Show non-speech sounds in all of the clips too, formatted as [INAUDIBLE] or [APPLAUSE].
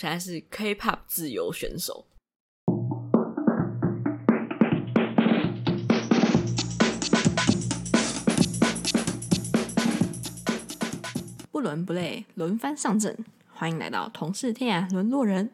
现在是 K-pop 自由选手。不伦不类，轮番上阵，欢迎来到同是天涯沦落人。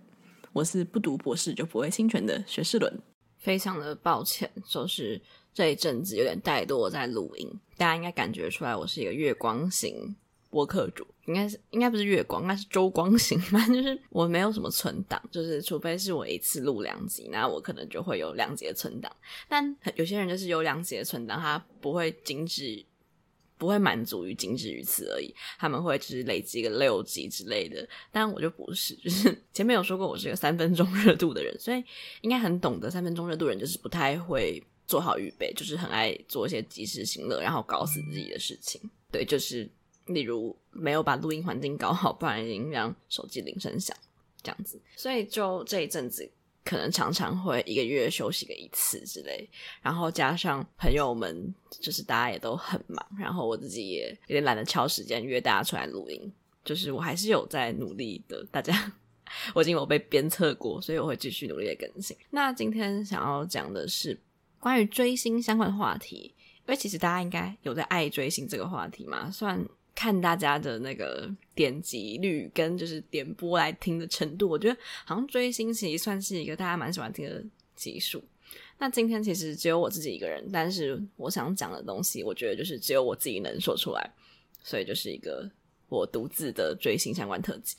我是不读博士就不会侵权的学士伦。非常的抱歉，就是这一阵子有点怠惰在录音，大家应该感觉出来我是一个月光型播客主，应该是应该不是月光，应该是周光型，反 [LAUGHS] 正就是我没有什么存档，就是除非是我一次录两集，那我可能就会有两集的存档。但有些人就是有两集的存档，他不会精致。不会满足于仅止于此而已，他们会只是累积个六集之类的，但我就不是，就是 [LAUGHS] 前面有说过我是个三分钟热度的人，所以应该很懂得三分钟热度人就是不太会做好预备，就是很爱做一些及时行乐，然后搞死自己的事情。对，就是例如没有把录音环境搞好，不然已经让手机铃声响这样子，所以就这一阵子。可能常常会一个月休息个一次之类，然后加上朋友们，就是大家也都很忙，然后我自己也有点懒得敲时间约大家出来录音，就是我还是有在努力的。大家，[LAUGHS] 我已经有被鞭策过，所以我会继续努力的更新。那今天想要讲的是关于追星相关的话题，因为其实大家应该有在爱追星这个话题嘛，算。看大家的那个点击率跟就是点播来听的程度，我觉得好像追星其实算是一个大家蛮喜欢听的集数。那今天其实只有我自己一个人，但是我想讲的东西，我觉得就是只有我自己能说出来，所以就是一个我独自的追星相关特辑。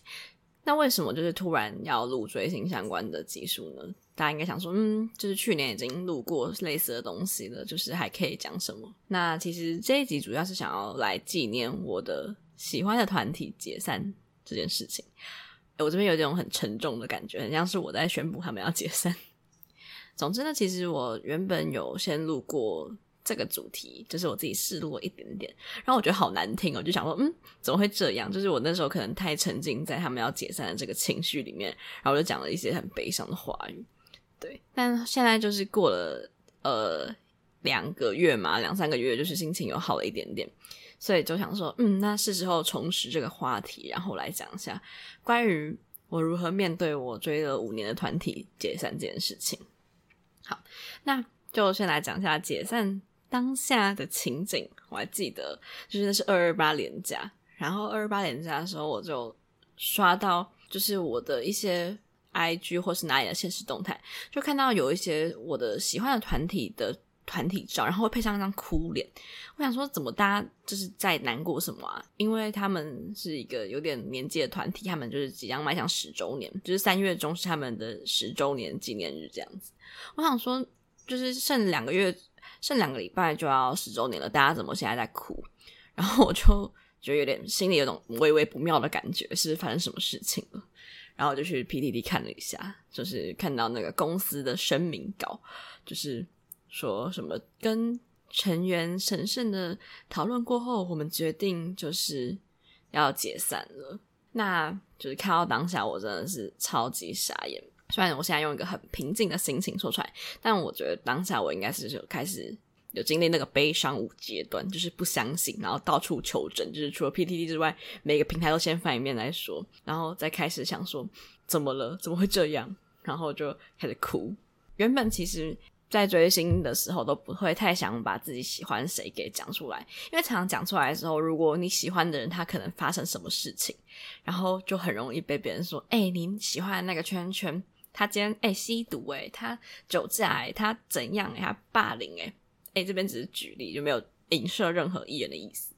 那为什么就是突然要录追星相关的集数呢？大家应该想说，嗯，就是去年已经录过类似的东西了，就是还可以讲什么？那其实这一集主要是想要来纪念我的喜欢的团体解散这件事情。我这边有这种很沉重的感觉，很像是我在宣布他们要解散。[LAUGHS] 总之呢，其实我原本有先录过。这个主题就是我自己试录一点点，然后我觉得好难听哦，我就想说，嗯，怎么会这样？就是我那时候可能太沉浸在他们要解散的这个情绪里面，然后就讲了一些很悲伤的话语。对，但现在就是过了呃两个月嘛，两三个月，就是心情又好了一点点，所以就想说，嗯，那是时候重拾这个话题，然后来讲一下关于我如何面对我追了五年的团体解散这件事情。好，那就先来讲一下解散。当下的情景我还记得，就是那是二二八连假，然后二二八连假的时候，我就刷到就是我的一些 IG 或是哪里的现实动态，就看到有一些我的喜欢的团体的团体照，然后会配上一张哭脸。我想说，怎么大家就是在难过什么啊？因为他们是一个有点年纪的团体，他们就是即将迈向十周年，就是三月中是他们的十周年纪念日这样子。我想说，就是剩两个月。剩两个礼拜就要十周年了，大家怎么现在在哭？然后我就觉得有点心里有种微微不妙的感觉，是发生什么事情了？然后就去 PTT 看了一下，就是看到那个公司的声明稿，就是说什么跟成员神圣的讨论过后，我们决定就是要解散了。那就是看到当下，我真的是超级傻眼。虽然我现在用一个很平静的心情说出来，但我觉得当下我应该是就开始有经历那个悲伤五阶段，就是不相信，然后到处求证，就是除了 PTT 之外，每个平台都先翻一遍来说，然后再开始想说怎么了，怎么会这样，然后就开始哭。原本其实，在追星的时候都不会太想把自己喜欢谁给讲出来，因为常常讲出来的时候，如果你喜欢的人他可能发生什么事情，然后就很容易被别人说：“哎、欸，你喜欢那个圈圈。”他今天哎、吸毒诶、他酒驾诶、他怎样诶、欸、他霸凌诶、欸、哎、欸、这边只是举例，就没有影射任何艺人的意思。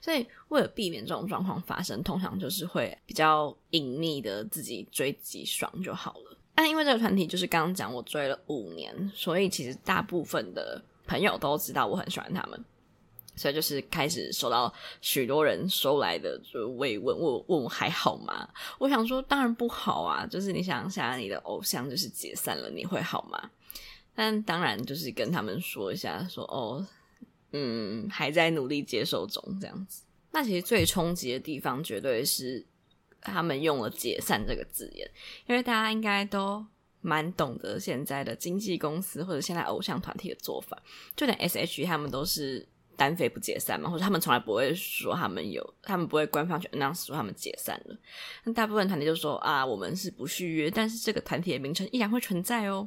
所以为了避免这种状况发生，通常就是会比较隐秘的自己追自己爽就好了。但因为这个团体就是刚刚讲我追了五年，所以其实大部分的朋友都知道我很喜欢他们。所以就是开始收到许多人收来的就慰问，问问我还好吗？我想说当然不好啊，就是你想想你的偶像就是解散了，你会好吗？但当然就是跟他们说一下说，说哦，嗯，还在努力接受中这样子。那其实最冲击的地方绝对是他们用了“解散”这个字眼，因为大家应该都蛮懂得现在的经纪公司或者现在偶像团体的做法，就连 S.H.E 他们都是。单飞不解散嘛，或者他们从来不会说他们有，他们不会官方去 announce 说他们解散了。那大部分团体就说啊，我们是不续约，但是这个团体的名称依然会存在哦。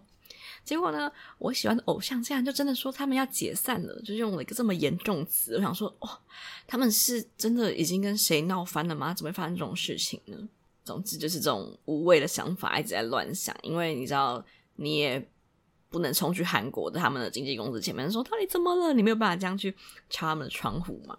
结果呢，我喜欢的偶像竟然就真的说他们要解散了，就用了一个这么严重词。我想说，哇，他们是真的已经跟谁闹翻了吗？怎么会发生这种事情呢？总之就是这种无谓的想法一直在乱想，因为你知道，你也不能冲去韩国的他们的经纪公司前面说到底怎么了，你没有办法这样去敲他们的窗户嘛？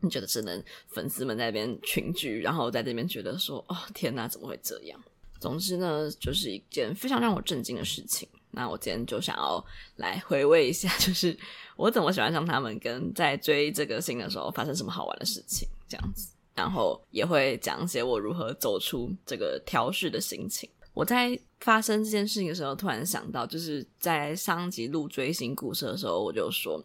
你觉得只能粉丝们在那边群聚，然后在这边觉得说，哦，天哪，怎么会这样？总之呢，就是一件非常让我震惊的事情。那我今天就想要来回味一下，[LAUGHS] 就是我怎么喜欢上他们，跟在追这个星的时候发生什么好玩的事情，这样子。然后也会讲一些我如何走出这个调试的心情。我在发生这件事情的时候，突然想到，就是在上集录追星故事的时候，我就说，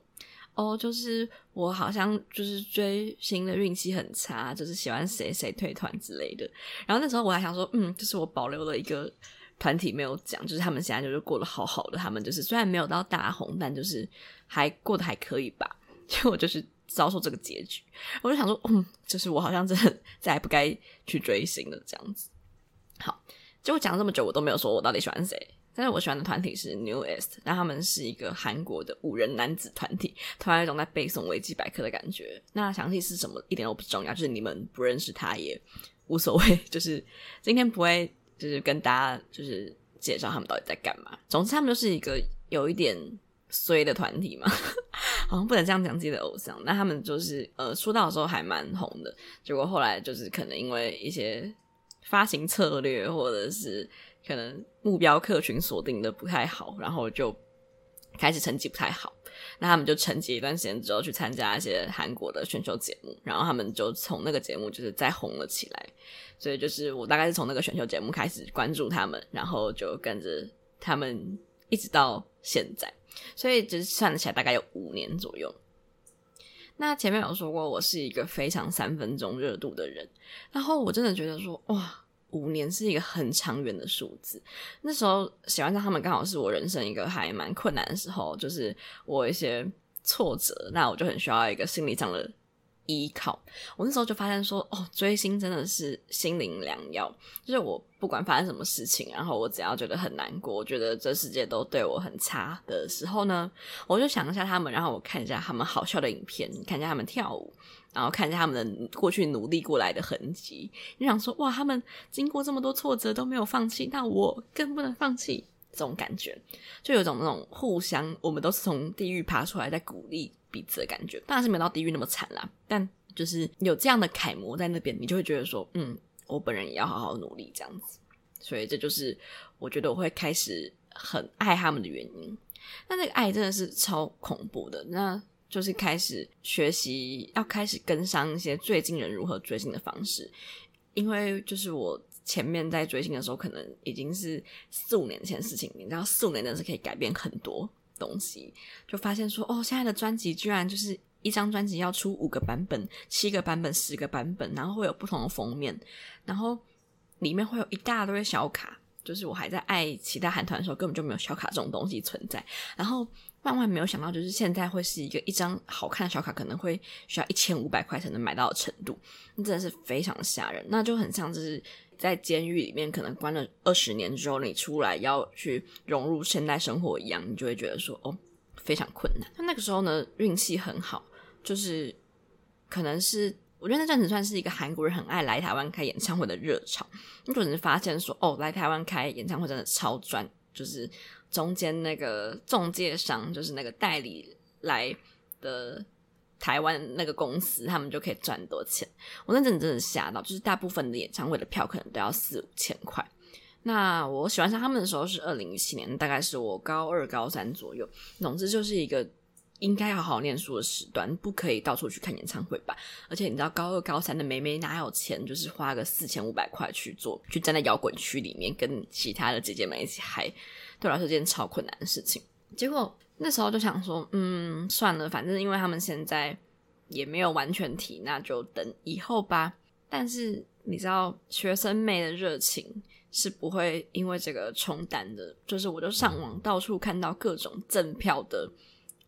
哦，就是我好像就是追星的运气很差，就是喜欢谁谁退团之类的。然后那时候我还想说，嗯，就是我保留了一个。团体没有讲，就是他们现在就是过得好好的。他们就是虽然没有到大红，但就是还过得还可以吧。结果就是遭受这个结局，我就想说，嗯，就是我好像真的 [LAUGHS] 再也不该去追星了这样子。好，就我讲这么久，我都没有说我到底喜欢谁。但是我喜欢的团体是 Newest，那他们是一个韩国的五人男子团体，突然有一种在背诵维基百科的感觉。那详细是什么一点都不重要，就是你们不认识他也无所谓。就是今天不会。就是跟大家就是介绍他们到底在干嘛。总之，他们就是一个有一点衰的团体嘛，[LAUGHS] 好像不能这样讲自己的偶像。那他们就是呃出道的时候还蛮红的，结果后来就是可能因为一些发行策略或者是可能目标客群锁定的不太好，然后就开始成绩不太好。那他们就沉寂一段时间之后，去参加一些韩国的选秀节目，然后他们就从那个节目就是再红了起来。所以就是我大概是从那个选秀节目开始关注他们，然后就跟着他们一直到现在。所以就是算起来大概有五年左右。那前面有说过，我是一个非常三分钟热度的人，然后我真的觉得说哇。五年是一个很长远的数字。那时候喜欢上他们，刚好是我人生一个还蛮困难的时候，就是我一些挫折，那我就很需要一个心理上的依靠。我那时候就发现说，哦，追星真的是心灵良药。就是我不管发生什么事情，然后我只要觉得很难过，我觉得这世界都对我很差的时候呢，我就想一下他们，然后我看一下他们好笑的影片，看一下他们跳舞。然后看一下他们的过去努力过来的痕迹，你想说哇，他们经过这么多挫折都没有放弃，那我更不能放弃。这种感觉，就有种那种互相，我们都是从地狱爬出来，在鼓励彼此的感觉。当然是没到地狱那么惨啦，但就是有这样的楷模在那边，你就会觉得说，嗯，我本人也要好好努力这样子。所以这就是我觉得我会开始很爱他们的原因。那那个爱真的是超恐怖的。那。就是开始学习，要开始跟上一些最近人如何追星的方式，因为就是我前面在追星的时候，可能已经是四五年前的事情，你知道四五年真是可以改变很多东西，就发现说，哦，现在的专辑居然就是一张专辑要出五个版本、七个版本、十个版本，然后会有不同的封面，然后里面会有一大堆小卡，就是我还在爱其他韩团的时候，根本就没有小卡这种东西存在，然后。万万没有想到，就是现在会是一个一张好看的小卡可能会需要一千五百块才能买到的程度，那真的是非常吓人。那就很像就是在监狱里面，可能关了二十年之后，你出来要去融入现代生活一样，你就会觉得说哦，非常困难。他那个时候呢，运气很好，就是可能是我觉得那阵子算是一个韩国人很爱来台湾开演唱会的热潮，你可能发现说哦，来台湾开演唱会真的超赚，就是。中间那个中介商，就是那个代理来的台湾那个公司，他们就可以赚多钱。我那阵真的吓到，就是大部分的演唱会的票可能都要四五千块。那我喜欢上他们的时候是二零一七年，大概是我高二、高三左右。总之就是一个应该要好好念书的时段，不可以到处去看演唱会吧。而且你知道，高二、高三的妹妹哪有钱，就是花个四千五百块去做，去站在摇滚区里面，跟其他的姐姐们一起嗨。对我来说是件超困难的事情，结果那时候就想说，嗯，算了，反正因为他们现在也没有完全提，那就等以后吧。但是你知道，学生妹的热情是不会因为这个冲淡的，就是我就上网到处看到各种赠票的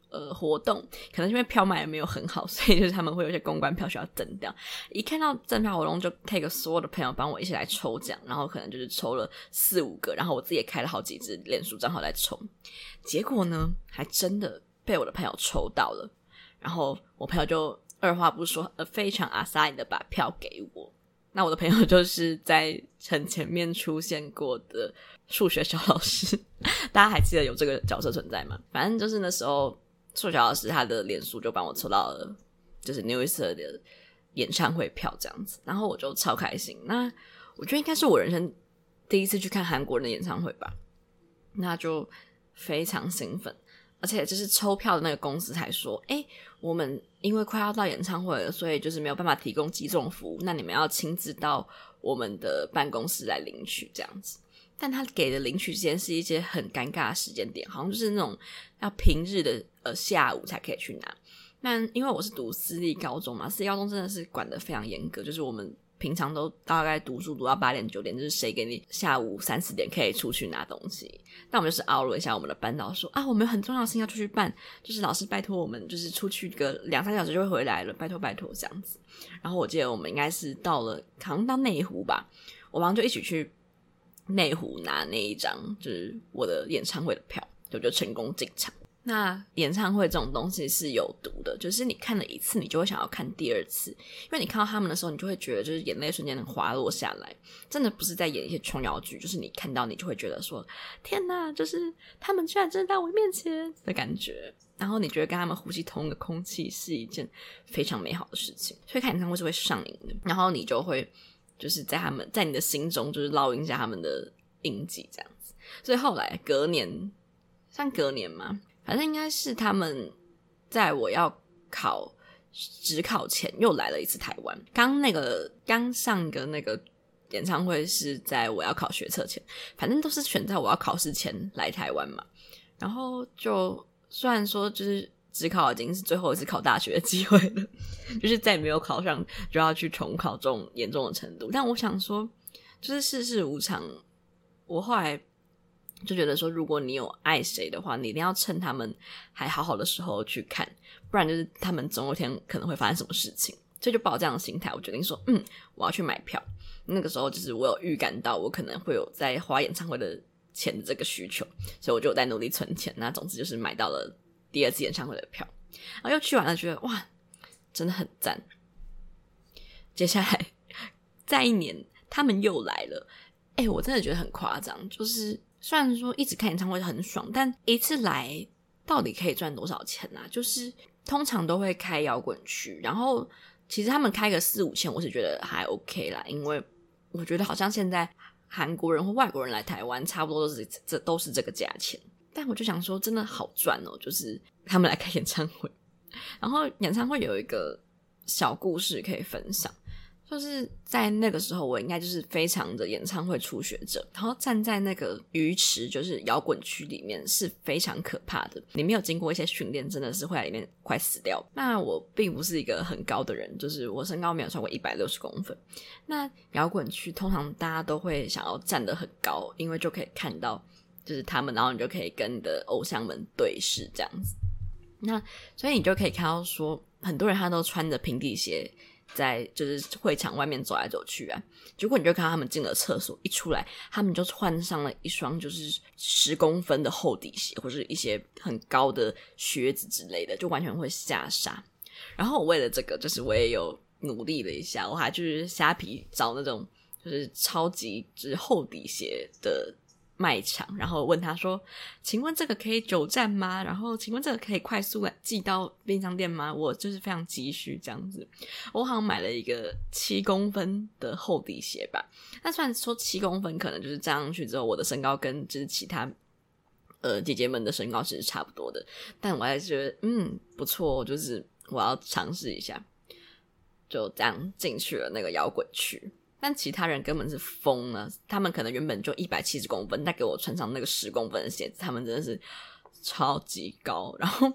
呃活动，可能因为票卖的没有很好，[LAUGHS] 所以就是他们会有些公关票需要赠掉。一看到赠票活动，就 take 所有的朋友帮我一起来抽奖，然后可能就是抽了四五个，然后我自己也开了好几支脸书账号来抽。结果呢，还真的被我的朋友抽到了，然后我朋友就二话不说，呃，非常阿萨的把票给我。那我的朋友 [LAUGHS] 就是在很前面出现过的数学小老师，[LAUGHS] 大家还记得有这个角色存在吗？反正就是那时候数学老师他的脸书就帮我抽到了，就是 New Easter 的演唱会票这样子，然后我就超开心。那我觉得应该是我人生第一次去看韩国人的演唱会吧，那就非常兴奋。而且就是抽票的那个公司才说，哎，我们因为快要到演唱会了，所以就是没有办法提供集中服务，那你们要亲自到我们的办公室来领取这样子。但他给的领取时间是一些很尴尬的时间点，好像就是那种要平日的呃下午才可以去拿。那因为我是读私立高中嘛，私立高中真的是管得非常严格，就是我们。平常都大概读书读到八点九点，就是谁给你下午三四点可以出去拿东西？那我们就是熬了一下我们的班导说啊，我们有很重要的事情要出去办，就是老师拜托我们，就是出去个两三小时就会回来了，拜托拜托这样子。然后我记得我们应该是到了，好像到内湖吧，我们就一起去内湖拿那一张，就是我的演唱会的票，就就成功进场。那演唱会这种东西是有毒的，就是你看了一次，你就会想要看第二次，因为你看到他们的时候，你就会觉得就是眼泪瞬间能滑落下来，真的不是在演一些琼瑶剧，就是你看到你就会觉得说天哪，就是他们居然真的在我面前的感觉，然后你觉得跟他们呼吸同一个空气是一件非常美好的事情，所以看演唱会是会上瘾的，然后你就会就是在他们在你的心中就是烙印下他们的印记这样子，所以后来隔年像隔年嘛。反正应该是他们在我要考职考前又来了一次台湾。刚那个刚上个那个演唱会是在我要考学测前，反正都是选在我要考试前来台湾嘛。然后就虽然说就是只考已经是最后一次考大学的机会了，就是再也没有考上就要去重考这种严重的程度。但我想说，就是世事无常。我后来。就觉得说，如果你有爱谁的话，你一定要趁他们还好好的时候去看，不然就是他们总有一天可能会发生什么事情。所以就抱这样的心态，我决定说，嗯，我要去买票。那个时候就是我有预感到我可能会有在花演唱会的钱的这个需求，所以我就在努力存钱。那总之就是买到了第二次演唱会的票，然后又去完了，觉得哇，真的很赞。接下来再一年，他们又来了，哎，我真的觉得很夸张，就是。虽然说一直看演唱会很爽，但一次来到底可以赚多少钱？啊？就是通常都会开摇滚区，然后其实他们开个四五千，我是觉得还 OK 啦，因为我觉得好像现在韩国人或外国人来台湾，差不多都是这都是这个价钱。但我就想说，真的好赚哦，就是他们来开演唱会，然后演唱会有一个小故事可以分享。就是在那个时候，我应该就是非常的演唱会初学者，然后站在那个鱼池，就是摇滚区里面是非常可怕的。你没有经过一些训练，真的是会在里面快死掉。那我并不是一个很高的人，就是我身高没有超过一百六十公分。那摇滚区通常大家都会想要站得很高，因为就可以看到就是他们，然后你就可以跟你的偶像们对视这样子。那所以你就可以看到说，很多人他都穿着平底鞋。在就是会场外面走来走去啊，结果你就看到他们进了厕所，一出来，他们就换上了一双就是十公分的厚底鞋，或是一些很高的靴子之类的，就完全会吓傻。然后我为了这个，就是我也有努力了一下，我还就是虾皮找那种就是超级就是厚底鞋的。卖场，然后问他说：“请问这个可以久站吗？然后请问这个可以快速寄到便利商店吗？我就是非常急需这样子。我好像买了一个七公分的厚底鞋吧。那虽然说七公分可能就是站上去之后，我的身高跟就是其他呃姐姐们的身高其实差不多的，但我还是觉得嗯不错，就是我要尝试一下，就这样进去了那个摇滚区。”但其他人根本是疯了，他们可能原本就一百七十公分，但给我穿上那个十公分的鞋子，他们真的是超级高，[LAUGHS] 然后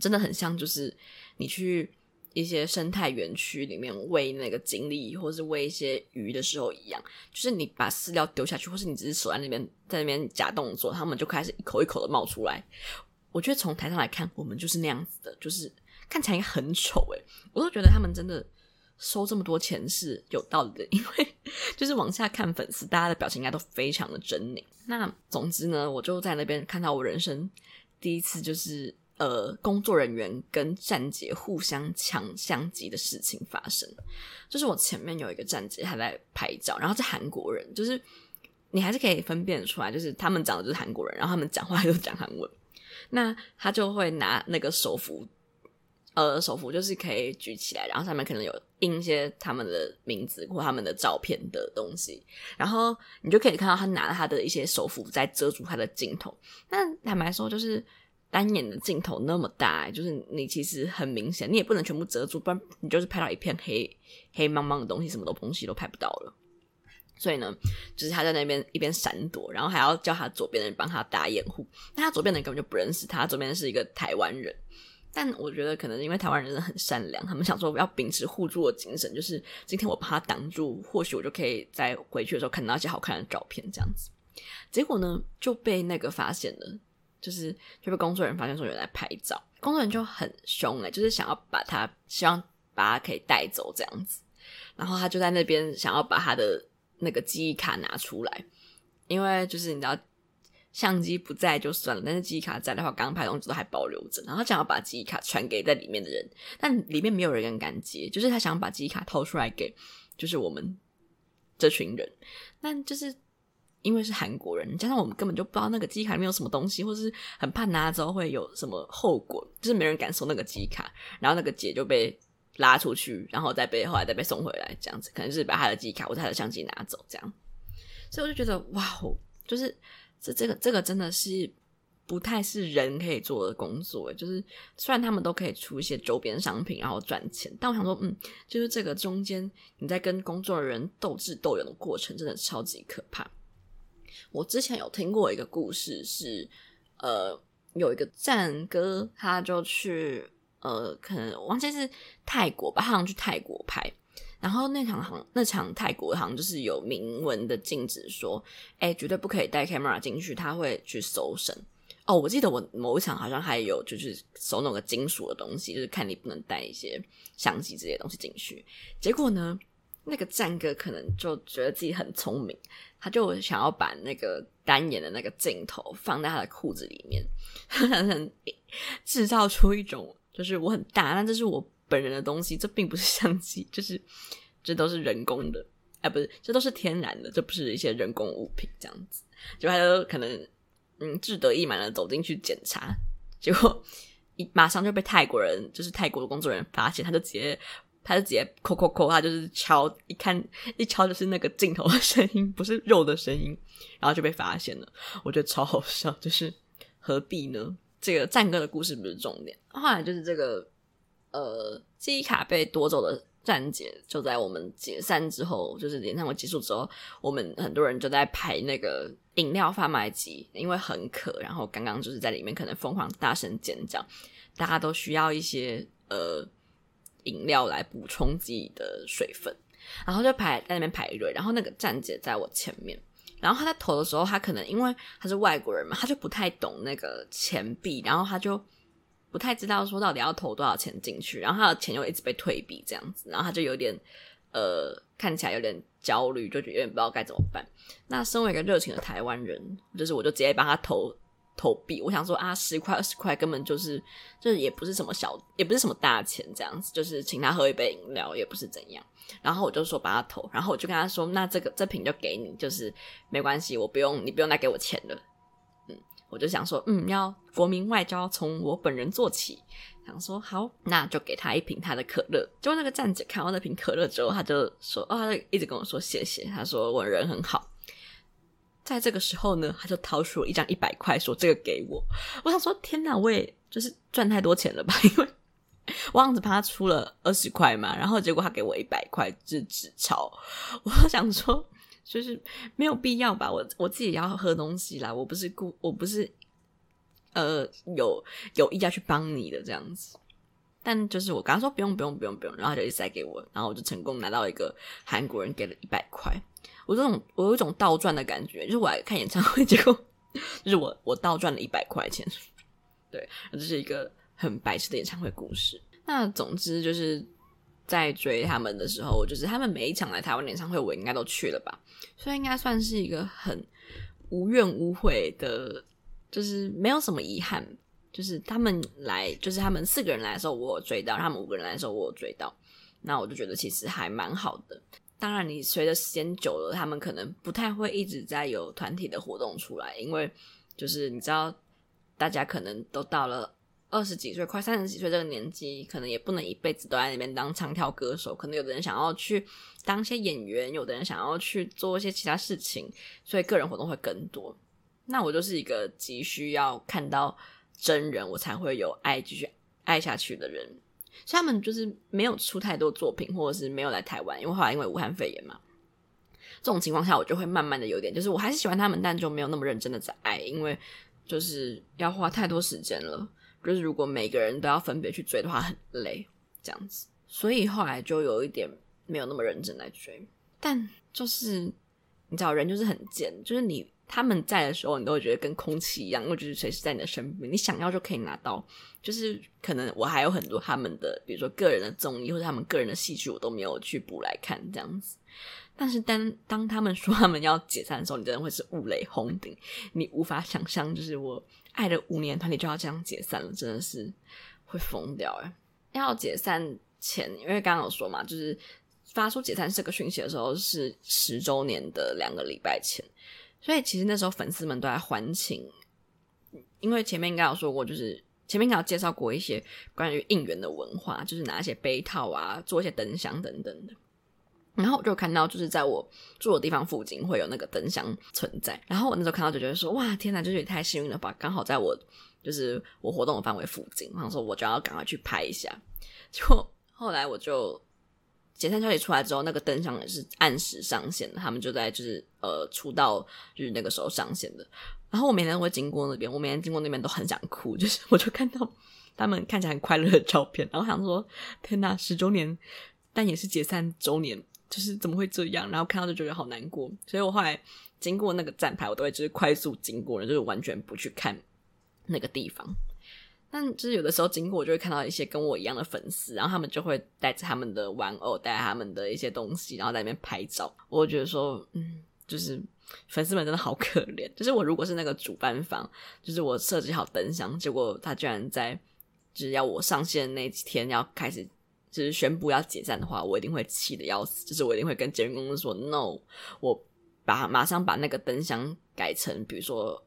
真的很像就是你去一些生态园区里面喂那个锦鲤或是喂一些鱼的时候一样，就是你把饲料丢下去，或是你只是手在那边在那边假动作，他们就开始一口一口的冒出来。我觉得从台上来看，我们就是那样子的，就是看起来很丑诶，我都觉得他们真的收这么多钱是有道理的，因为 [LAUGHS] 就是往下看粉丝，大家的表情应该都非常的狰狞。那总之呢，我就在那边看到我人生第一次就是呃，工作人员跟站姐互相抢相机的事情发生。就是我前面有一个站姐，她在拍照，然后是韩国人，就是你还是可以分辨出来，就是他们长的就是韩国人，然后他们讲话又讲韩文。那他就会拿那个手扶，呃，手幅就是可以举起来，然后上面可能有印一些他们的名字或他们的照片的东西，然后你就可以看到他拿他的一些手幅在遮住他的镜头。那坦白说，就是单眼的镜头那么大，就是你其实很明显，你也不能全部遮住，不然你就是拍到一片黑黑茫茫的东西，什么都东西都拍不到了。所以呢，就是他在那边一边闪躲，然后还要叫他左边的人帮他打掩护。但他左边的人根本就不认识，他左边是一个台湾人。但我觉得可能因为台湾人很善良，他们想说要秉持互助的精神，就是今天我把他挡住，或许我就可以在回去的时候看到一些好看的照片这样子。结果呢，就被那个发现了，就是就被工作人员发现说有人在拍照，工作人员就很凶哎，就是想要把他，希望把他可以带走这样子。然后他就在那边想要把他的。那个记忆卡拿出来，因为就是你知道，相机不在就算了，但是记忆卡在的话，刚刚拍东西都还保留着。然后他想要把记忆卡传给在里面的人，但里面没有人敢接，就是他想要把记忆卡掏出来给，就是我们这群人。但就是因为是韩国人，加上我们根本就不知道那个记忆卡里面有什么东西，或是很怕拿之后会有什么后果，就是没人敢收那个记忆卡。然后那个姐就被。拉出去，然后再被后来再被送回来，这样子可能是把他的记忆卡或者他的相机拿走，这样。所以我就觉得哇哦，就是这这个这个真的是不太是人可以做的工作，就是虽然他们都可以出一些周边商品然后赚钱，但我想说，嗯，就是这个中间你在跟工作人斗智斗勇的过程，真的超级可怕。我之前有听过一个故事是，呃有一个战哥，他就去。呃，可能忘记是泰国吧，好像去泰国拍，然后那场好像那场泰国好像就是有明文的禁止说，哎，绝对不可以带 camera 进去，他会去搜身。哦，我记得我某一场好像还有就是搜那个金属的东西，就是看你不能带一些相机这些东西进去。结果呢，那个战哥可能就觉得自己很聪明，他就想要把那个单眼的那个镜头放在他的裤子里面，想 [LAUGHS] 制造出一种。就是我很大，但这是我本人的东西，这并不是相机，就是这都是人工的，哎，不是，这都是天然的，这不是一些人工物品，这样子，就他就可能嗯志得意满的走进去检查，结果一马上就被泰国人，就是泰国的工作人员发现，他就直接他就直接扣扣扣，他就是敲，一看一敲就是那个镜头的声音，不是肉的声音，然后就被发现了，我觉得超好笑，就是何必呢？这个战哥的故事不是重点，后来就是这个呃记忆卡被夺走的站姐，就在我们解散之后，就是演唱会结束之后，我们很多人就在排那个饮料贩卖机，因为很渴，然后刚刚就是在里面可能疯狂大声尖叫，大家都需要一些呃饮料来补充自己的水分，然后就排在那边排队，然后那个站姐在我前面。然后他在投的时候，他可能因为他是外国人嘛，他就不太懂那个钱币，然后他就不太知道说到底要投多少钱进去，然后他的钱又一直被退币这样子，然后他就有点呃看起来有点焦虑，就有点不知道该怎么办。那身为一个热情的台湾人，就是我就直接帮他投。投币，我想说啊，十块二十块根本就是，就是也不是什么小，也不是什么大钱，这样子，就是请他喝一杯饮料，也不是怎样。然后我就说帮他投，然后我就跟他说，那这个这瓶就给你，就是没关系，我不用，你不用再给我钱了。嗯，我就想说，嗯，要国民外交从我本人做起，想说好，那就给他一瓶他的可乐。结果那个站姐看到那瓶可乐之后，他就说，哦，他一直跟我说谢谢，他说我人很好。在这个时候呢，他就掏出了一张一百块，说：“这个给我。”我想说：“天哪，我也就是赚太多钱了吧？[LAUGHS] 因为我样子怕他出了二十块嘛，然后结果他给我一百块，是纸钞。我想说，就是没有必要吧？我我自己也要喝东西啦，我不是故，我不是呃有有意要去帮你的这样子。但就是我跟他说不用不用不用不用，然后他就一直塞给我，然后我就成功拿到一个韩国人给了一百块。我这种我有一种倒赚的感觉，就是我来看演唱会，结果就是我我倒赚了一百块钱，对，这是一个很白痴的演唱会故事。那总之就是在追他们的时候，就是他们每一场来台湾演唱会，我应该都去了吧，所以应该算是一个很无怨无悔的，就是没有什么遗憾。就是他们来，就是他们四个人来的时候，我有追到；他们五个人来的时候，我有追到。那我就觉得其实还蛮好的。当然，你随着时间久了，他们可能不太会一直在有团体的活动出来，因为就是你知道，大家可能都到了二十几岁、快三十几岁这个年纪，可能也不能一辈子都在那边当唱跳歌手。可能有的人想要去当一些演员，有的人想要去做一些其他事情，所以个人活动会更多。那我就是一个急需要看到。真人我才会有爱继续爱下去的人，所以他们就是没有出太多作品，或者是没有来台湾，因为后来因为武汉肺炎嘛，这种情况下我就会慢慢的有点，就是我还是喜欢他们，但就没有那么认真的在爱，因为就是要花太多时间了，就是如果每个人都要分别去追的话很累，这样子，所以后来就有一点没有那么认真来追，但就是你知道人就是很贱，就是你。他们在的时候，你都会觉得跟空气一样，因为就是随时在你的身边，你想要就可以拿到。就是可能我还有很多他们的，比如说个人的综艺或者他们个人的戏剧，我都没有去补来看这样子。但是当当他们说他们要解散的时候，你真的会是五雷轰顶，你无法想象，就是我爱了五年团体就要这样解散了，真的是会疯掉哎！要解散前，因为刚刚有说嘛，就是发出解散这个讯息的时候是十周年的两个礼拜前。所以其实那时候粉丝们都在欢庆，因为前面应该有说过，就是前面应该有介绍过一些关于应援的文化，就是拿一些杯套啊，做一些灯箱等等的。然后我就看到，就是在我住的地方附近会有那个灯箱存在。然后我那时候看到就觉得说，哇，天哪，就是也太幸运了吧！刚好在我就是我活动的范围附近，然后说我就要赶快去拍一下。就后来我就。解散消息出来之后，那个灯箱也是按时上线的。他们就在就是呃出道就是那个时候上线的。然后我每天都会经过那边，我每天经过那边都很想哭，就是我就看到他们看起来很快乐的照片，然后想说天呐，十周年，但也是解散周年，就是怎么会这样？然后看到就觉得好难过。所以我后来经过那个站牌，我都会就是快速经过了，就是完全不去看那个地方。但就是有的时候经过，我就会看到一些跟我一样的粉丝，然后他们就会带着他们的玩偶，带他们的一些东西，然后在那边拍照。我觉得说，嗯，就是粉丝们真的好可怜。就是我如果是那个主办方，就是我设计好灯箱，结果他居然在就是要我上线那几天要开始就是宣布要解散的话，我一定会气得要死。就是我一定会跟节目公司说，no，我把马上把那个灯箱改成，比如说。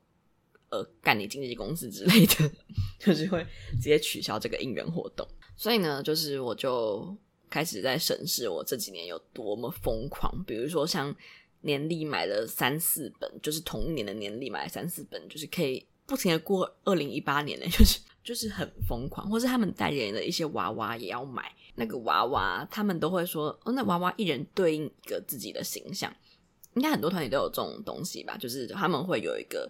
呃，干你经纪公司之类的，[LAUGHS] 就是会直接取消这个应援活动。所以呢，就是我就开始在审视我这几年有多么疯狂。比如说，像年历买了三四本，就是同一年的年历买了三四本，就是可以不停的过二零一八年呢，[LAUGHS] 就是就是很疯狂。或是他们代言的一些娃娃也要买，那个娃娃他们都会说，哦，那娃娃一人对应一个自己的形象。应该很多团体都有这种东西吧？就是他们会有一个。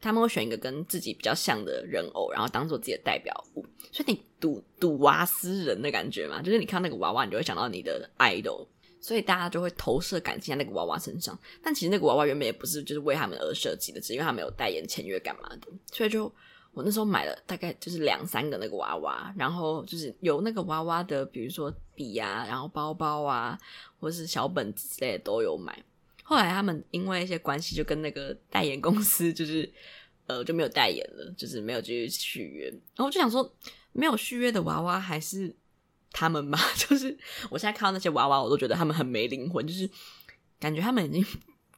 他们会选一个跟自己比较像的人偶，然后当做自己的代表物，所以你赌赌娃思人的感觉嘛，就是你看那个娃娃，你就会想到你的 idol，所以大家就会投射感情在那个娃娃身上。但其实那个娃娃原本也不是就是为他们而设计的，只因为他们有代言签约干嘛的。所以就我那时候买了大概就是两三个那个娃娃，然后就是有那个娃娃的，比如说笔啊，然后包包啊，或是小本子之类的都有买。后来他们因为一些关系，就跟那个代言公司 [LAUGHS] 就是，呃，就没有代言了，就是没有继续续约。然后我就想说，没有续约的娃娃还是他们吗？[LAUGHS] 就是我现在看到那些娃娃，我都觉得他们很没灵魂，就是感觉他们已经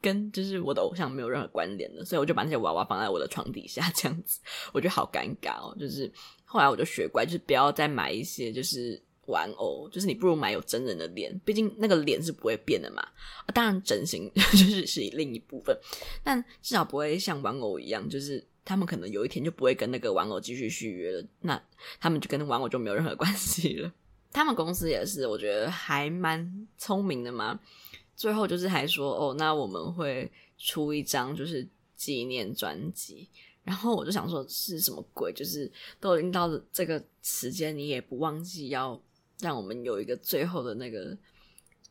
跟就是我的偶像没有任何关联了。所以我就把那些娃娃放在我的床底下，这样子，我觉得好尴尬哦。就是后来我就学乖，就是不要再买一些就是。玩偶就是你不如买有真人的脸，毕竟那个脸是不会变的嘛。啊，当然整形 [LAUGHS] 就是是另一部分，但至少不会像玩偶一样，就是他们可能有一天就不会跟那个玩偶继续续约了，那他们就跟玩偶就没有任何关系了。[LAUGHS] 他们公司也是，我觉得还蛮聪明的嘛。最后就是还说哦，那我们会出一张就是纪念专辑，然后我就想说是什么鬼？就是都已经到这个时间，你也不忘记要。让我们有一个最后的那个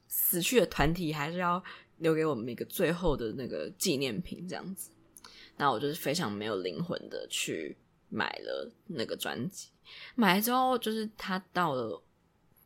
死去的团体，还是要留给我们一个最后的那个纪念品，这样子。那我就是非常没有灵魂的去买了那个专辑。买了之后，就是他到了，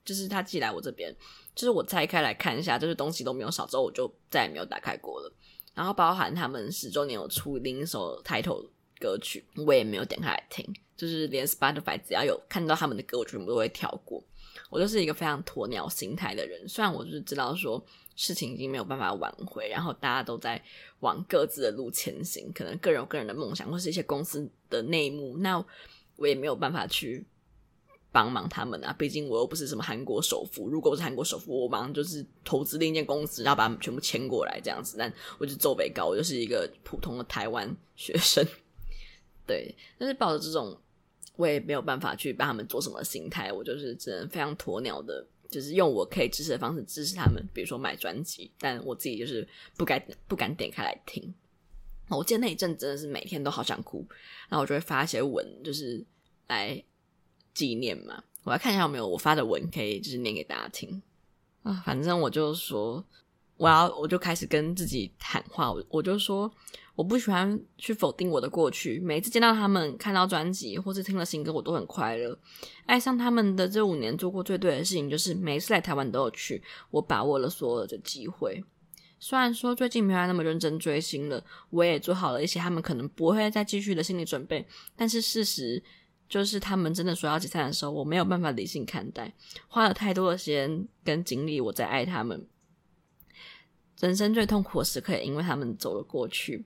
就是他寄来我这边，就是我拆开来看一下，就是东西都没有少，之后我就再也没有打开过了。然后包含他们十周年有出另一首 title 歌曲，我也没有点开来听，就是连 Spotify 只要有看到他们的歌，我全部都会跳过。我就是一个非常鸵鸟心态的人，虽然我就是知道说事情已经没有办法挽回，然后大家都在往各自的路前行，可能个人有个人的梦想，或是一些公司的内幕，那我也没有办法去帮忙他们啊。毕竟我又不是什么韩国首富，如果我是韩国首富，我马上就是投资另一间公司，然后把他们全部签过来这样子。但我就做北高，我就是一个普通的台湾学生，[LAUGHS] 对，但是抱着这种。我也没有办法去帮他们做什么心态，我就是只能非常鸵鸟的，就是用我可以支持的方式支持他们，比如说买专辑，但我自己就是不敢不敢点开来听。我记得那一阵真的是每天都好想哭，然后我就会发一些文，就是来纪念嘛。我来看一下有没有我发的文可以就是念给大家听啊。反正我就说我要，我就开始跟自己谈话，我我就说。我不喜欢去否定我的过去。每次见到他们，看到专辑或是听了新歌，我都很快乐。爱上他们的这五年，做过最对的事情就是每一次来台湾都有去。我把握了所有的机会。虽然说最近没有那么认真追星了，我也做好了一些他们可能不会再继续的心理准备。但是事实就是，他们真的说要解散的时候，我没有办法理性看待。花了太多的时间跟精力，我在爱他们。人生最痛苦的时刻，也因为他们走了过去。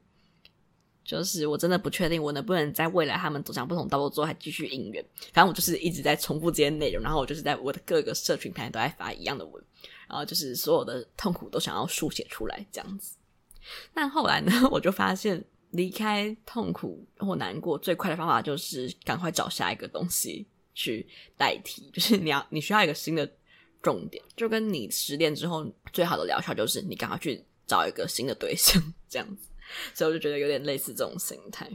就是我真的不确定我能不能在未来他们走向不同道路之后还继续应援。反正我就是一直在重复这些内容，然后我就是在我的各个社群平台都在发一样的文，然后就是所有的痛苦都想要书写出来这样子。但后来呢，[LAUGHS] 我就发现离开痛苦或难过最快的方法就是赶快找下一个东西去代替，就是你要你需要一个新的重点，就跟你失恋之后最好的疗效就是你赶快去找一个新的对象这样子。所以我就觉得有点类似这种心态，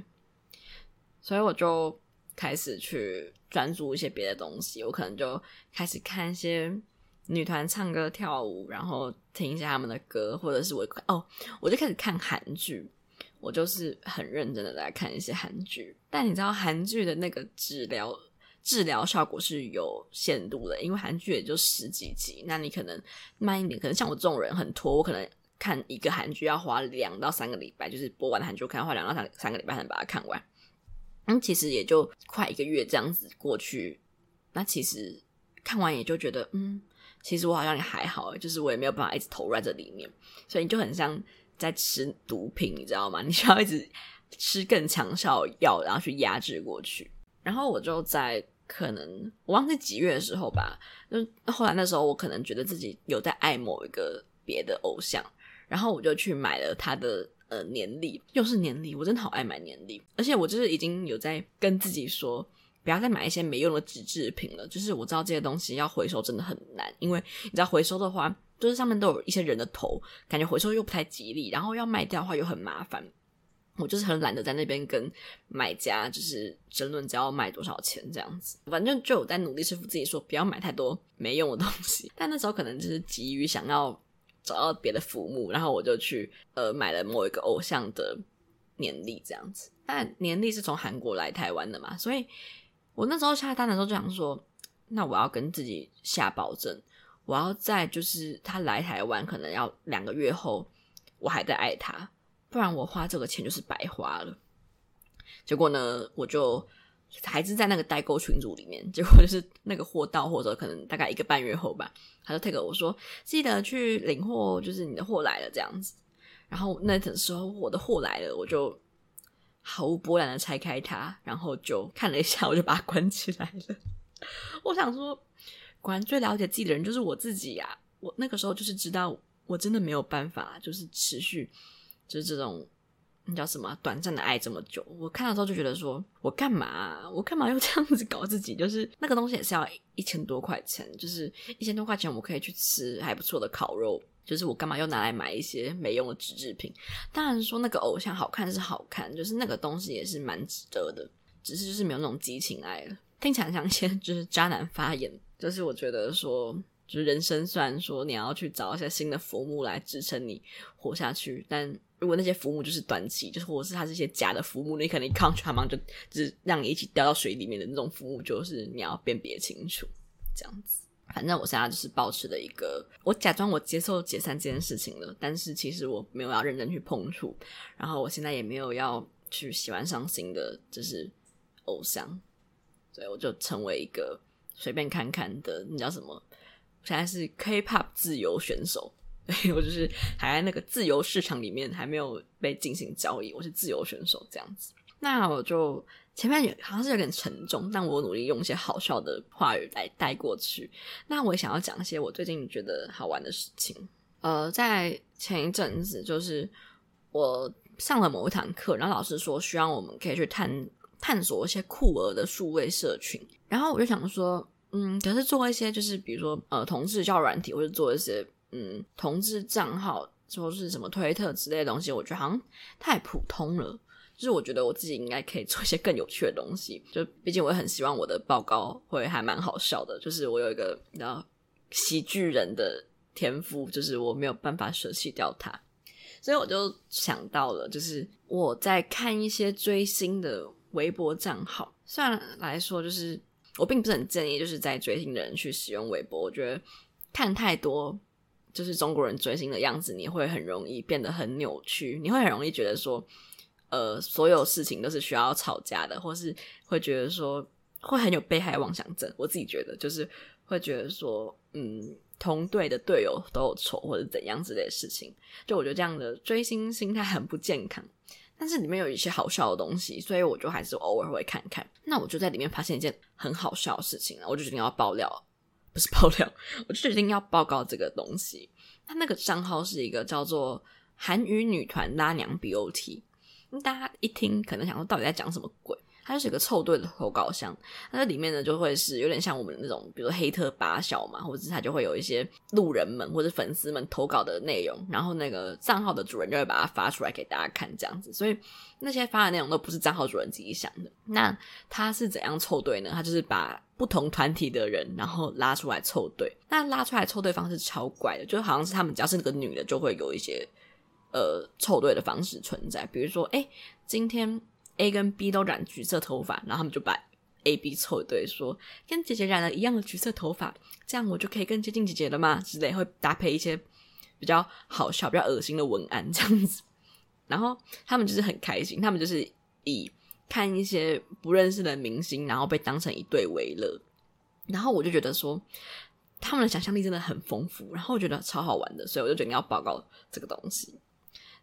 所以我就开始去专注一些别的东西。我可能就开始看一些女团唱歌跳舞，然后听一下他们的歌，或者是我哦，我就开始看韩剧。我就是很认真的来看一些韩剧，但你知道韩剧的那个治疗治疗效果是有限度的，因为韩剧也就十几集，那你可能慢一点，可能像我这种人很拖，我可能。看一个韩剧要花两到三个礼拜，就是播完韩剧，看花两到三三个礼拜才能把它看完。嗯，其实也就快一个月这样子过去。那其实看完也就觉得，嗯，其实我好像也还好，就是我也没有办法一直投入在这里面。所以你就很像在吃毒品，你知道吗？[LAUGHS] 你需要一直吃更强效药，然后去压制过去。然后我就在可能我忘记几月的时候吧，就后来那时候我可能觉得自己有在爱某一个别的偶像。然后我就去买了他的呃年历，又是年历，我真的好爱买年历，而且我就是已经有在跟自己说，不要再买一些没用的纸制品了。就是我知道这些东西要回收真的很难，因为你知道回收的话，就是上面都有一些人的头，感觉回收又不太吉利，然后要卖掉的话又很麻烦。我就是很懒得在那边跟买家就是争论，只要卖多少钱这样子。反正就有在努力说服自己说，不要买太多没用的东西。但那时候可能就是急于想要。找到别的服务，然后我就去呃买了某一个偶像的年历这样子。但年历是从韩国来台湾的嘛，所以我那时候下单的时候就想说，那我要跟自己下保证，我要在就是他来台湾可能要两个月后，我还在爱他，不然我花这个钱就是白花了。结果呢，我就。还是在那个代购群组里面，[LAUGHS] 结果就是那个货到，或者可能大概一个半月后吧，他就 take 我说记得去领货，就是你的货来了这样子。然后那个时候我的货来了，我就毫无波澜的拆开它，然后就看了一下，我就把它关起来了。[LAUGHS] 我想说，果然最了解自己的人就是我自己呀、啊。我那个时候就是知道，我真的没有办法，就是持续就是这种。那叫什么？短暂的爱这么久，我看到之后就觉得说，我干嘛？我干嘛要 [LAUGHS] 这样子搞自己？就是那个东西也是要一千多块钱，就是一千多块钱，我可以去吃还不错的烤肉。就是我干嘛又拿来买一些没用的纸制品？当然说那个偶像好看是好看，就是那个东西也是蛮值得的，只是就是没有那种激情爱了。听起来像一些 [LAUGHS] 就是渣男发言，就是我觉得说，就是人生虽然说你要去找一些新的浮木来支撑你活下去，但。如果那些浮木就是短期，就是或者是它是一些假的浮木，你可能一看上去他们就就是让你一起掉到水里面的那种浮木，就是你要辨别清楚，这样子。反正我现在就是保持的一个，我假装我接受解散这件事情了，但是其实我没有要认真去碰触，然后我现在也没有要去喜欢上新的就是偶像，所以我就成为一个随便看看的，你知道什么？现在是 K-pop 自由选手，对，我就是还在那个自由市场里面，还没有被进行交易，我是自由选手这样子。那我就。前面有好像是有点沉重，但我努力用一些好笑的话语来带过去。那我想要讲一些我最近觉得好玩的事情。呃，在前一阵子，就是我上了某一堂课，然后老师说需要我们可以去探探索一些酷儿的数位社群。然后我就想说，嗯，可是做一些就是比如说呃同志交友软体，或者做一些嗯同志账号，说是什么推特之类的东西，我觉得好像太普通了。就是我觉得我自己应该可以做一些更有趣的东西，就毕竟我也很希望我的报告会还蛮好笑的。就是我有一个你知道喜剧人的天赋，就是我没有办法舍弃掉它，所以我就想到了，就是我在看一些追星的微博账号。虽然来说，就是我并不是很建议，就是在追星的人去使用微博。我觉得看太多就是中国人追星的样子，你会很容易变得很扭曲，你会很容易觉得说。呃，所有事情都是需要吵架的，或是会觉得说会很有被害妄想症。我自己觉得就是会觉得说，嗯，同队的队友都有错或者怎样之类的事情。就我觉得这样的追星心态很不健康。但是里面有一些好笑的东西，所以我就还是偶尔会看看。那我就在里面发现一件很好笑的事情了，我就决定要爆料，不是爆料，我就决定要报告这个东西。他那个账号是一个叫做韩语女团拉娘 BOT。大家一听可能想说，到底在讲什么鬼？它就是一个凑对的投稿箱，那里面呢就会是有点像我们那种，比如说黑特八小嘛，或者是它就会有一些路人们或者粉丝们投稿的内容，然后那个账号的主人就会把它发出来给大家看，这样子。所以那些发的内容都不是账号主人自己想的。那他是怎样凑对呢？他就是把不同团体的人然后拉出来凑对。那拉出来凑对方式超怪的，就好像是他们只要是那个女的，就会有一些。呃，凑对的方式存在，比如说，哎，今天 A 跟 B 都染橘色头发，然后他们就把 A、B 凑一对，说跟姐姐染了一样的橘色头发，这样我就可以更接近姐姐了吗？之类会搭配一些比较好笑、比较恶心的文案这样子，然后他们就是很开心，他们就是以看一些不认识的明星，然后被当成一对为乐，然后我就觉得说。他们的想象力真的很丰富，然后我觉得超好玩的，所以我就决定要报告这个东西。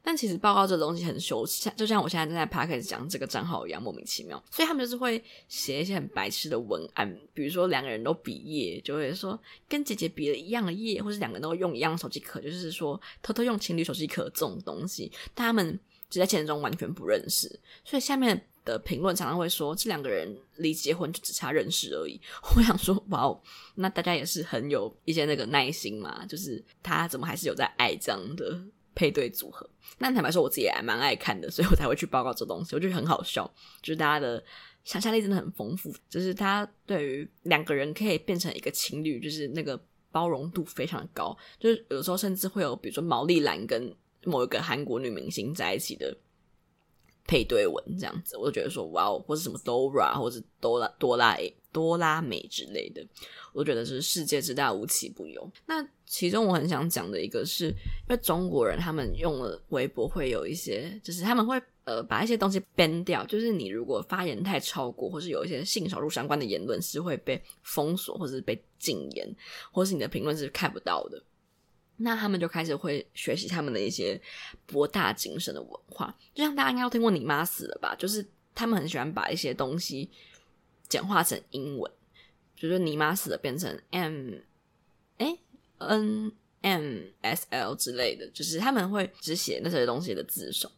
但其实报告这东西很羞耻，就像我现在正在 podcast 讲这个账号一样，莫名其妙。所以他们就是会写一些很白痴的文案，比如说两个人都比耶，就会说跟姐姐比了一样的耶，或是两个人都用一样的手机壳，就是说偷偷用情侣手机壳这种东西，但他们只在现实中完全不认识，所以下面的评论常常会说这两个人离结婚就只差认识而已。[LAUGHS] 我想说，哇哦，那大家也是很有一些那个耐心嘛，就是他怎么还是有在爱这样的。配对组合，那坦白说，我自己也还蛮爱看的，所以我才会去报告这东西。我觉得很好笑，就是大家的想象力真的很丰富，就是他对于两个人可以变成一个情侣，就是那个包容度非常高。就是有时候甚至会有，比如说毛利兰跟某一个韩国女明星在一起的配对文这样子，我就觉得说哇哦，或是什么 Dora，或是多拉多拉 A。多拉美之类的，我觉得是世界之大无奇不有。那其中我很想讲的一个是，因为中国人他们用了微博会有一些，就是他们会呃把一些东西 ban 掉，就是你如果发言太超过，或是有一些性少数相关的言论是会被封锁，或是被禁言，或是你的评论是看不到的。那他们就开始会学习他们的一些博大精深的文化，就像大家应该都听过“你妈死了”吧？就是他们很喜欢把一些东西。简化成英文，就是你妈死了变成 M，哎 N M S L 之类的，就是他们会只写那些东西的字首。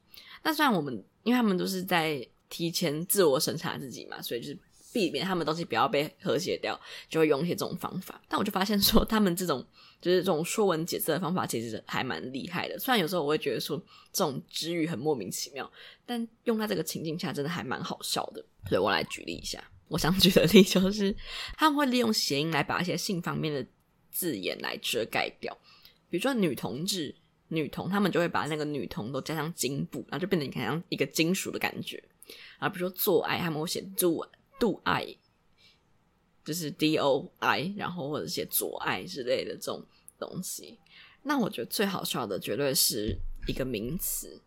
那虽然我们，因为他们都是在提前自我审查自己嘛，所以就是避免他们东西不要被和谐掉，就会用一些这种方法。但我就发现说，他们这种就是这种说文解字的方法，其实还蛮厉害的。虽然有时候我会觉得说这种词语很莫名其妙，但用在这个情境下，真的还蛮好笑的。所以我来举例一下。我想举的例子就是，他们会利用谐音来把一些性方面的字眼来遮盖掉，比如说女同志、女童，他们就会把那个女童都加上金部，然后就变成像一个金属的感觉。啊，比如说做爱，他们会写 do do 爱，就是 d o i，然后或者写做爱之类的这种东西。那我觉得最好笑的绝对是一个名词。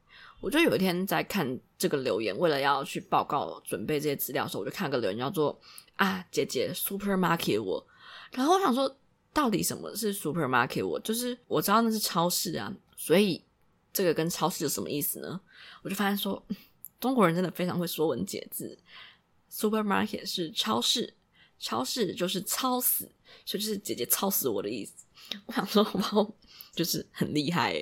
我就有一天在看这个留言，为了要去报告准备这些资料的时候，我就看个留言叫做啊姐姐 supermarket 我，然后我想说到底什么是 supermarket 我？就是我知道那是超市啊，所以这个跟超市有什么意思呢？我就发现说。中国人真的非常会说文解字，supermarket 是超市，超市就是超死，所以就是姐姐操死我的意思。我想说，哇，就是很厉害，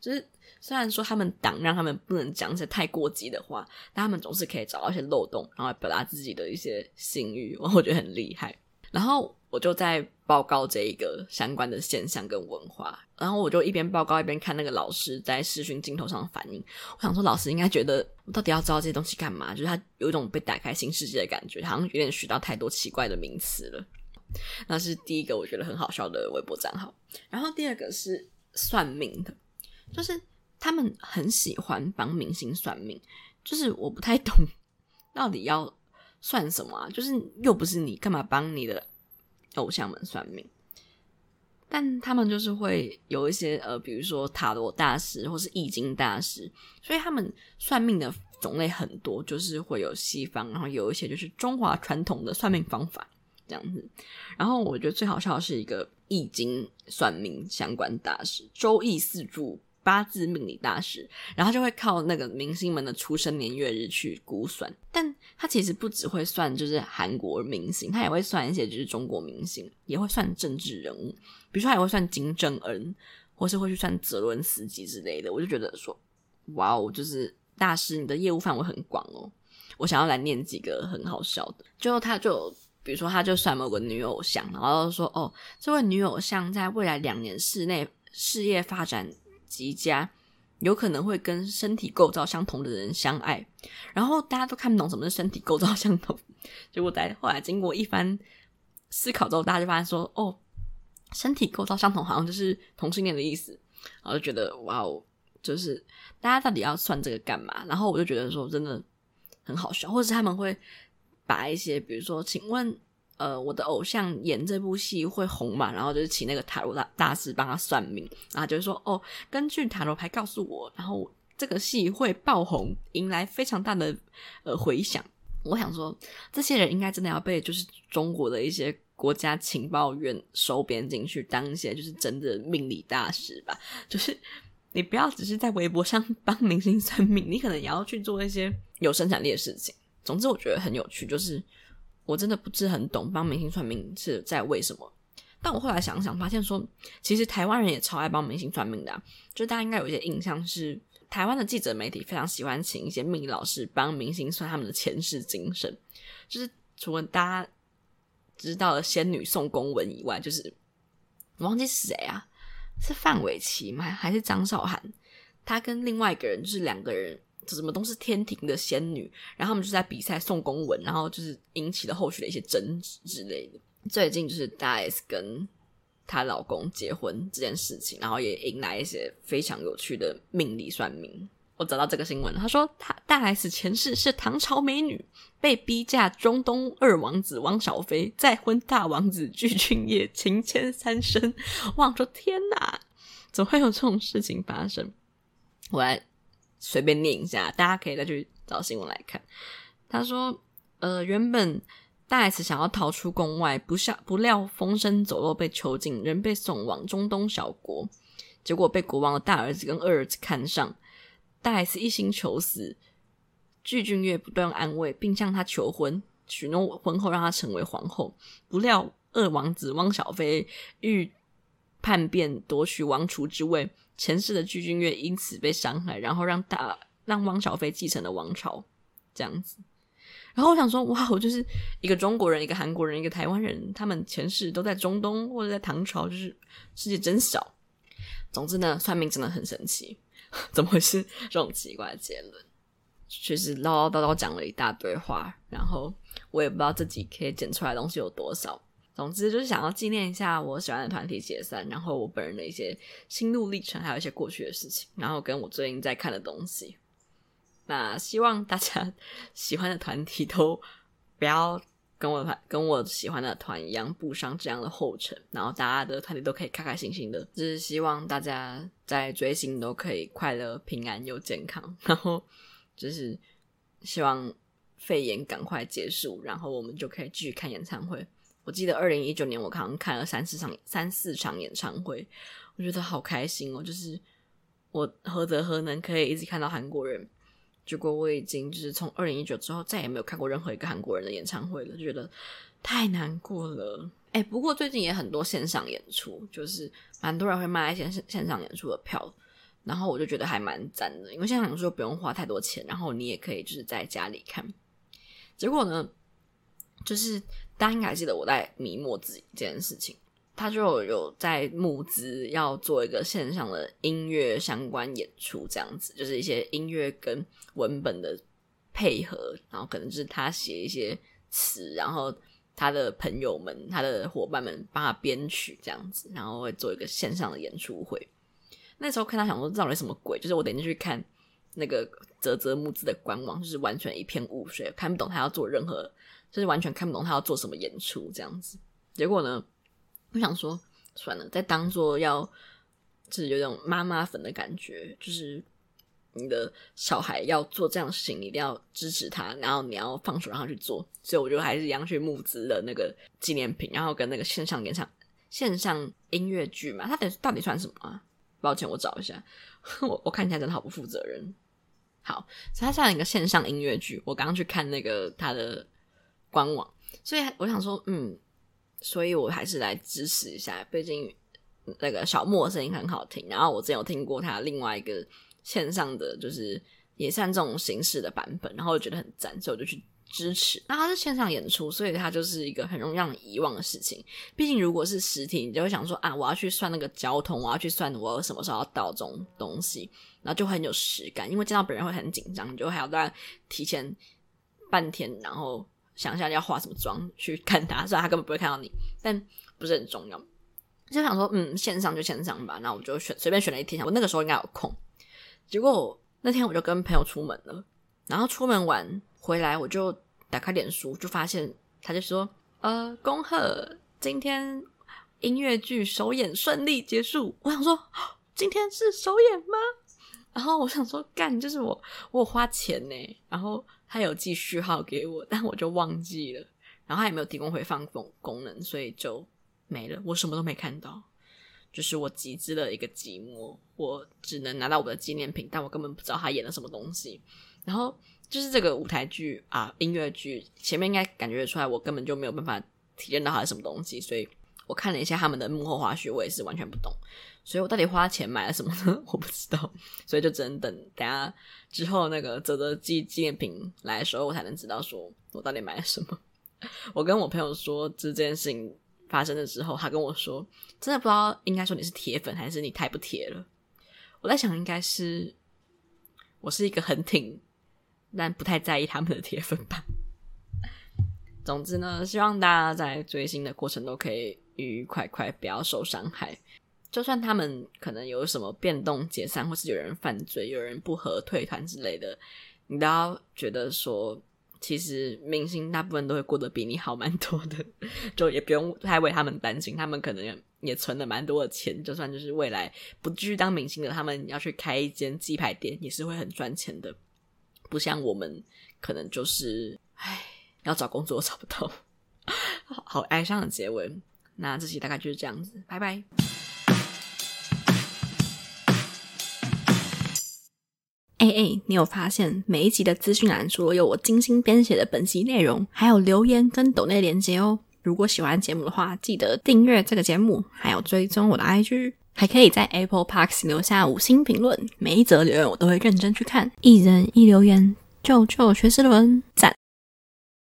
就是虽然说他们党让他们不能讲一些太过激的话，但他们总是可以找到一些漏洞，然后表达自己的一些性欲，[LAUGHS] 我觉得很厉害。然后我就在报告这一个相关的现象跟文化，然后我就一边报告一边看那个老师在视讯镜头上的反应。我想说，老师应该觉得我到底要知道这些东西干嘛？就是他有一种被打开新世界的感觉，好像有点学到太多奇怪的名词了。那是第一个我觉得很好笑的微博账号。然后第二个是算命的，就是他们很喜欢帮明星算命，就是我不太懂 [LAUGHS] 到底要。算什么啊？就是又不是你，干嘛帮你的偶像们算命？但他们就是会有一些呃，比如说塔罗大师或是易经大师，所以他们算命的种类很多，就是会有西方，然后有一些就是中华传统的算命方法这样子。然后我觉得最好笑的是一个易经算命相关大师——周易四柱。八字命理大师，然后就会靠那个明星们的出生年月日去估算，但他其实不只会算就是韩国明星，他也会算一些就是中国明星，也会算政治人物，比如说他也会算金正恩，或是会去算泽伦斯基之类的。我就觉得说，哇哦，就是大师，你的业务范围很广哦。我想要来念几个很好笑的，就他就比如说他就算某个女偶像，然后说哦，这位女偶像在未来两年室内事业发展极佳，有可能会跟身体构造相同的人相爱，然后大家都看不懂什么是身体构造相同，结果在后来经过一番思考之后，大家就发现说，哦，身体构造相同好像就是同性恋的意思，然后就觉得哇哦，就是大家到底要算这个干嘛？然后我就觉得说真的很好笑，或者是他们会把一些，比如说，请问。呃，我的偶像演这部戏会红嘛？然后就是请那个塔罗大大师帮他算命，然后就是说，哦，根据塔罗牌告诉我，然后这个戏会爆红，迎来非常大的呃回响。我想说，这些人应该真的要被就是中国的一些国家情报院收编进去，当一些就是真的命理大师吧。就是你不要只是在微博上 [LAUGHS] 帮明星算命，你可能也要去做一些有生产力的事情。总之，我觉得很有趣，就是。我真的不是很懂帮明星算命是在为什么，但我后来想想，发现说其实台湾人也超爱帮明星算命的啊，就大家应该有一些印象是，台湾的记者媒体非常喜欢请一些命理老师帮明星算他们的前世今生，就是除了大家知道的仙女宋公文以外，就是忘记是谁啊，是范玮琪吗？还是张韶涵？他跟另外一个人就是两个人。什么都是天庭的仙女，然后他们就在比赛送公文，然后就是引起了后续的一些争执之类的。最近就是大 S 跟她老公结婚这件事情，然后也引来一些非常有趣的命理算命。我找到这个新闻，他说他大 S 前世是唐朝美女，被逼嫁中东二王子汪小菲，再婚大王子具俊曄，情牵三生。[LAUGHS] 我说天哪，怎么会有这种事情发生？我来。随便念一下，大家可以再去找新闻来看。他说：“呃，原本大 S 想要逃出宫外，不料不料风声走漏被囚禁，人被送往中东小国，结果被国王的大儿子跟二儿子看上。大 S 一心求死，具俊曄不断安慰，并向他求婚，许诺婚后让他成为皇后。不料二王子汪小菲欲叛变夺取王储之位。”前世的具俊曄因此被伤害，然后让大让汪小菲继承了王朝，这样子。然后我想说，哇，我就是一个中国人，一个韩国人，一个台湾人，他们前世都在中东或者在唐朝，就是世界真小。总之呢，算命真的很神奇，[LAUGHS] 怎么会是这种奇怪的结论？确实唠唠叨叨讲了一大堆话，然后我也不知道自己可以剪出来东西有多少。总之就是想要纪念一下我喜欢的团体解散，然后我本人的一些心路历程，还有一些过去的事情，然后跟我最近在看的东西。那希望大家 [LAUGHS] 喜欢的团体都不要跟我团跟我喜欢的团一样步上这样的后尘，然后大家的团体都可以开开心心的。就是希望大家在追星都可以快乐、平安又健康，[LAUGHS] 然后就是希望肺炎赶快结束，然后我们就可以继续看演唱会。我记得二零一九年，我刚刚看了三四场三四场演唱会，我觉得好开心哦！就是我何德何能可以一直看到韩国人？结果我已经就是从二零一九之后再也没有看过任何一个韩国人的演唱会了，就觉得太难过了。哎，不过最近也很多线上演出，就是蛮多人会卖一些线线上演出的票，然后我就觉得还蛮赞的，因为线上演出不用花太多钱，然后你也可以就是在家里看。结果呢，就是。大家应该还记得我在迷墨子这件事情，他就有在募资要做一个线上的音乐相关演出，这样子就是一些音乐跟文本的配合，然后可能就是他写一些词，然后他的朋友们、他的伙伴们帮他编曲这样子，然后会做一个线上的演出会。那时候看他想说到底什么鬼，就是我等进去看那个泽泽募资的官网，就是完全一片雾水，看不懂他要做任何。就是完全看不懂他要做什么演出这样子，结果呢，我想说算了，再当做要就是有种妈妈粉的感觉，就是你的小孩要做这样的事情，一定要支持他，然后你要放手让他去做，所以我就还是一样去募资了那个纪念品，然后跟那个线上演唱线上音乐剧嘛，他到底到底算什么啊？抱歉，我找一下，[LAUGHS] 我我看起来真的好不负责任。好，所以它算一个线上音乐剧，我刚刚去看那个他的。官网，所以我想说，嗯，所以我还是来支持一下。毕竟那个小莫的声音很好听，然后我之前有听过他另外一个线上的，就是也算这种形式的版本，然后我觉得很赞，所以我就去支持。那他是线上演出，所以他就是一个很容易让你遗忘的事情。毕竟如果是实体，你就会想说啊，我要去算那个交通，我要去算我什么时候要到这种东西，然后就很有实感。因为见到本人会很紧张，你就还要在提前半天，然后。想一下要化什么妆去看他，虽然他根本不会看到你，但不是很重要。就想说，嗯，线上就线上吧。那我就选随便选了一天，我那个时候应该有空。结果那天我就跟朋友出门了，然后出门完回来，我就打开脸书，就发现他就说：“呃，恭贺今天音乐剧首演顺利结束。”我想说，[GASPS] 今天是首演吗？然后我想说，干，就是我我花钱呢，然后。他有寄序号给我，但我就忘记了。然后他也没有提供回放功功能，所以就没了。我什么都没看到，就是我极致的一个寂寞。我只能拿到我的纪念品，但我根本不知道他演了什么东西。然后就是这个舞台剧啊，音乐剧前面应该感觉出来，我根本就没有办法体验到它是什么东西。所以我看了一下他们的幕后花絮，我也是完全不懂。所以我到底花钱买了什么呢？[LAUGHS] 我不知道，所以就只能等等下之后那个泽泽纪纪念品来的时候，我才能知道说我到底买了什么。我跟我朋友说这件事情发生的时候，他跟我说，真的不知道应该说你是铁粉还是你太不铁了。我在想，应该是我是一个很挺但不太在意他们的铁粉吧。总之呢，希望大家在追星的过程都可以愉愉快快，不要受伤害。就算他们可能有什么变动、解散，或是有人犯罪、有人不合退团之类的，你都要觉得说，其实明星大部分都会过得比你好蛮多的，就也不用太为他们担心。他们可能也存了蛮多的钱，就算就是未来不继续当明星的，他们要去开一间鸡排店，也是会很赚钱的。不像我们，可能就是唉，要找工作 [LAUGHS] 找不到，[LAUGHS] 好哀伤的结尾。那这期大概就是这样子，拜拜。哎哎，你有发现每一集的资讯栏除了有我精心编写的本集内容，还有留言跟抖内连接哦。如果喜欢节目的话，记得订阅这个节目，还有追踪我的 IG，还可以在 Apple Podcast 留下五星评论，每一则留言我都会认真去看。一人一留言，救救学士伦，赞。